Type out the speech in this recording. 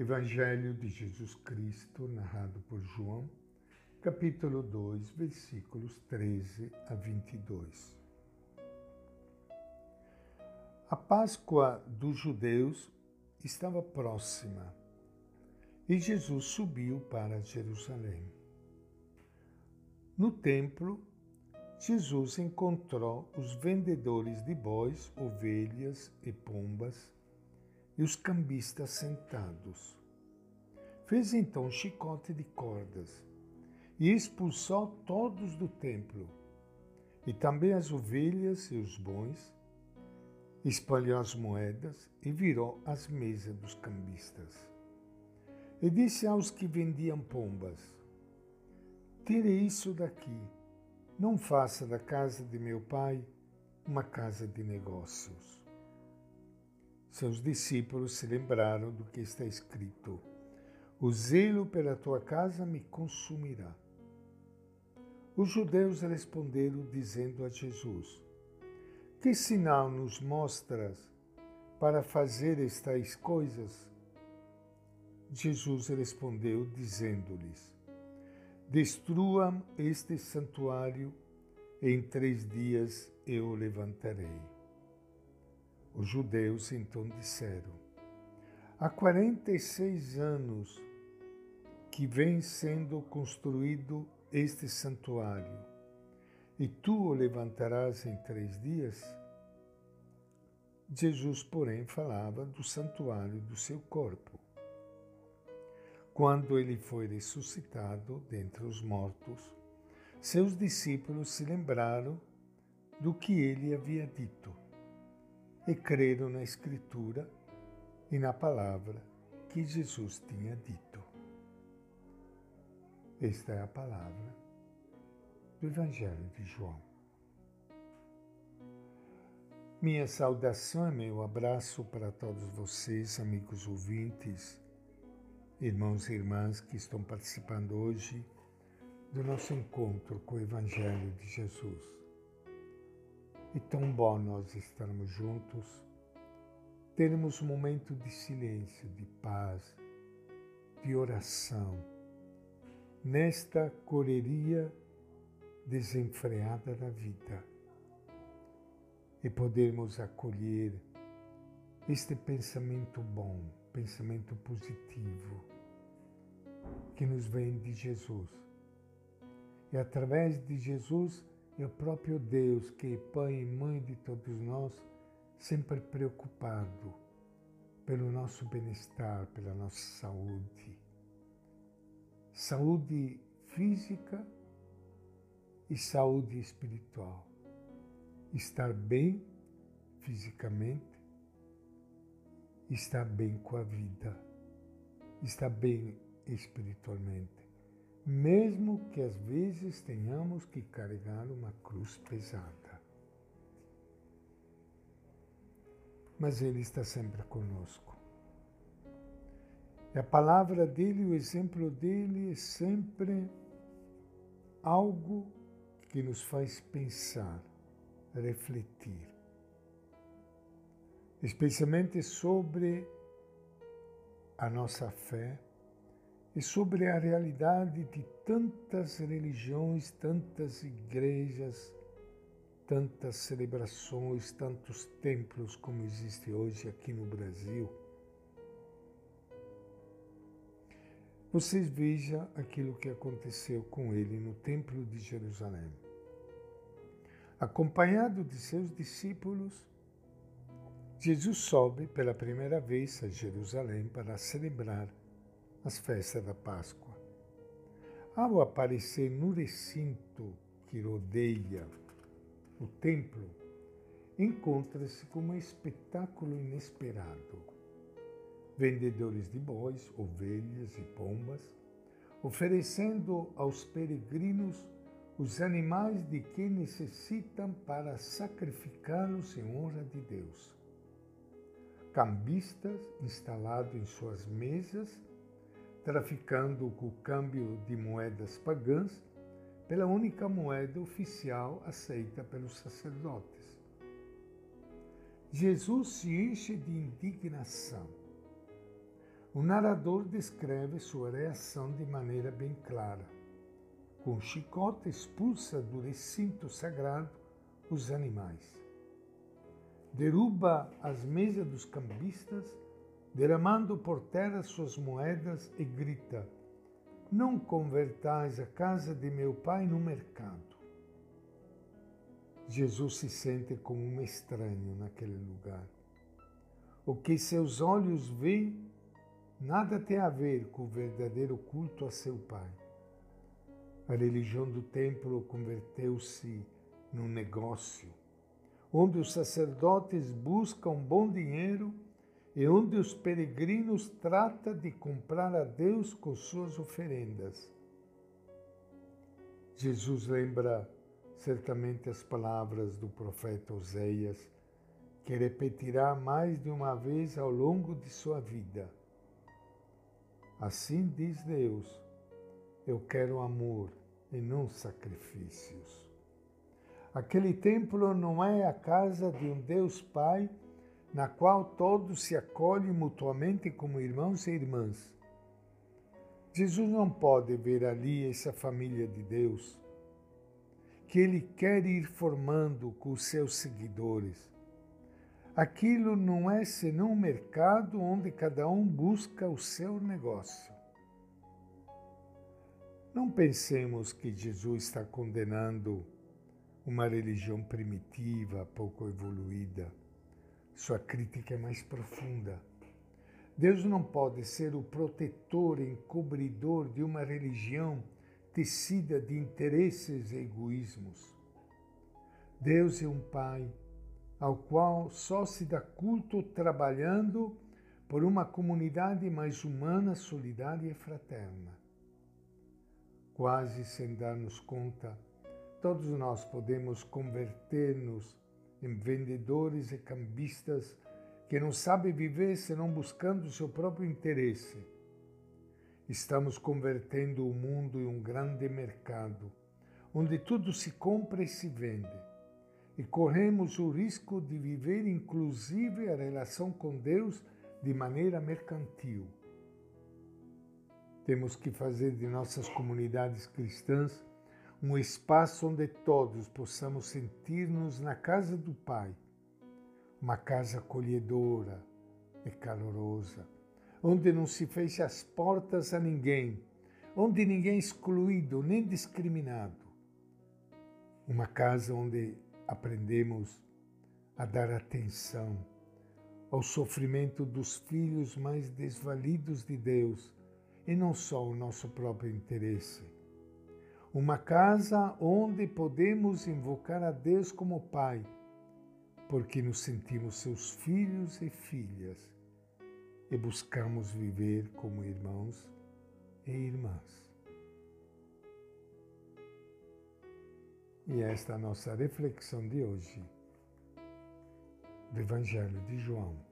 Evangelho de Jesus Cristo, narrado por João, capítulo 2, versículos 13 a 22. A Páscoa dos judeus estava próxima e Jesus subiu para Jerusalém. No templo, Jesus encontrou os vendedores de bois, ovelhas e pombas e os cambistas sentados. Fez então um chicote de cordas e expulsou todos do templo, e também as ovelhas e os bons, espalhou as moedas e virou as mesas dos cambistas. E disse aos que vendiam pombas: Tire isso daqui não faça da casa de meu pai uma casa de negócios. Seus discípulos se lembraram do que está escrito: O zelo pela tua casa me consumirá. Os judeus responderam, dizendo a Jesus: Que sinal nos mostras para fazer estas coisas? Jesus respondeu, dizendo-lhes: Destruam este santuário, em três dias eu o levantarei. Os judeus então disseram: Há 46 anos que vem sendo construído este santuário, e tu o levantarás em três dias? Jesus, porém, falava do santuário do seu corpo. Quando ele foi ressuscitado dentre os mortos, seus discípulos se lembraram do que ele havia dito e creram na Escritura e na palavra que Jesus tinha dito. Esta é a palavra do Evangelho de João. Minha saudação e meu abraço para todos vocês, amigos ouvintes irmãos e irmãs que estão participando hoje do nosso encontro com o Evangelho de Jesus. E tão bom nós estarmos juntos, termos um momento de silêncio, de paz, de oração, nesta correria desenfreada da vida e podermos acolher este pensamento bom, pensamento positivo que nos vem de Jesus. E através de Jesus é o próprio Deus que é Pai e Mãe de todos nós, sempre preocupado pelo nosso bem-estar, pela nossa saúde. Saúde física e saúde espiritual. Estar bem fisicamente, estar bem com a vida, estar bem espiritualmente, mesmo que às vezes tenhamos que carregar uma cruz pesada. Mas Ele está sempre conosco. E a palavra dele, o exemplo dele é sempre algo que nos faz pensar, refletir, especialmente sobre a nossa fé e sobre a realidade de tantas religiões, tantas igrejas, tantas celebrações, tantos templos como existe hoje aqui no Brasil. Vocês vejam aquilo que aconteceu com ele no Templo de Jerusalém. Acompanhado de seus discípulos, Jesus sobe pela primeira vez a Jerusalém para celebrar as festas da Páscoa. Ao aparecer no recinto que rodeia o templo, encontra-se com um espetáculo inesperado. Vendedores de bois, ovelhas e pombas, oferecendo aos peregrinos os animais de que necessitam para sacrificá-los em honra de Deus. Cambistas instalados em suas mesas traficando com o câmbio de moedas pagãs pela única moeda oficial aceita pelos sacerdotes. Jesus se enche de indignação, o narrador descreve sua reação de maneira bem clara. Com o chicote expulsa do recinto sagrado os animais. Derruba as mesas dos cambistas, derramando por terra suas moedas e grita: Não convertais a casa de meu pai no mercado. Jesus se sente como um estranho naquele lugar. O que seus olhos veem nada tem a ver com o verdadeiro culto a seu Pai. A religião do templo converteu-se num negócio, onde os sacerdotes buscam bom dinheiro e onde os peregrinos tratam de comprar a Deus com suas oferendas. Jesus lembra certamente as palavras do profeta Oséias, que repetirá mais de uma vez ao longo de sua vida. Assim diz Deus: Eu quero amor e não sacrifícios. Aquele templo não é a casa de um Deus Pai, na qual todos se acolhem mutuamente como irmãos e irmãs. Jesus não pode ver ali essa família de Deus que ele quer ir formando com os seus seguidores. Aquilo não é senão um mercado onde cada um busca o seu negócio. Não pensemos que Jesus está condenando uma religião primitiva, pouco evoluída. Sua crítica é mais profunda. Deus não pode ser o protetor encobridor de uma religião tecida de interesses e egoísmos. Deus é um Pai ao qual só se dá culto trabalhando por uma comunidade mais humana, solidária e fraterna. Quase sem darmos conta, todos nós podemos converter-nos em vendedores e cambistas que não sabem viver senão buscando o seu próprio interesse Estamos convertendo o mundo em um grande mercado, onde tudo se compra e se vende. E corremos o risco de viver, inclusive, a relação com Deus de maneira mercantil. Temos que fazer de nossas comunidades cristãs um espaço onde todos possamos sentir-nos na casa do Pai, uma casa acolhedora e calorosa onde não se fecha as portas a ninguém, onde ninguém é excluído nem discriminado. Uma casa onde aprendemos a dar atenção ao sofrimento dos filhos mais desvalidos de Deus e não só o nosso próprio interesse. Uma casa onde podemos invocar a Deus como Pai, porque nos sentimos seus filhos e filhas e buscamos viver como irmãos e irmãs. E esta é a nossa reflexão de hoje do Evangelho de João.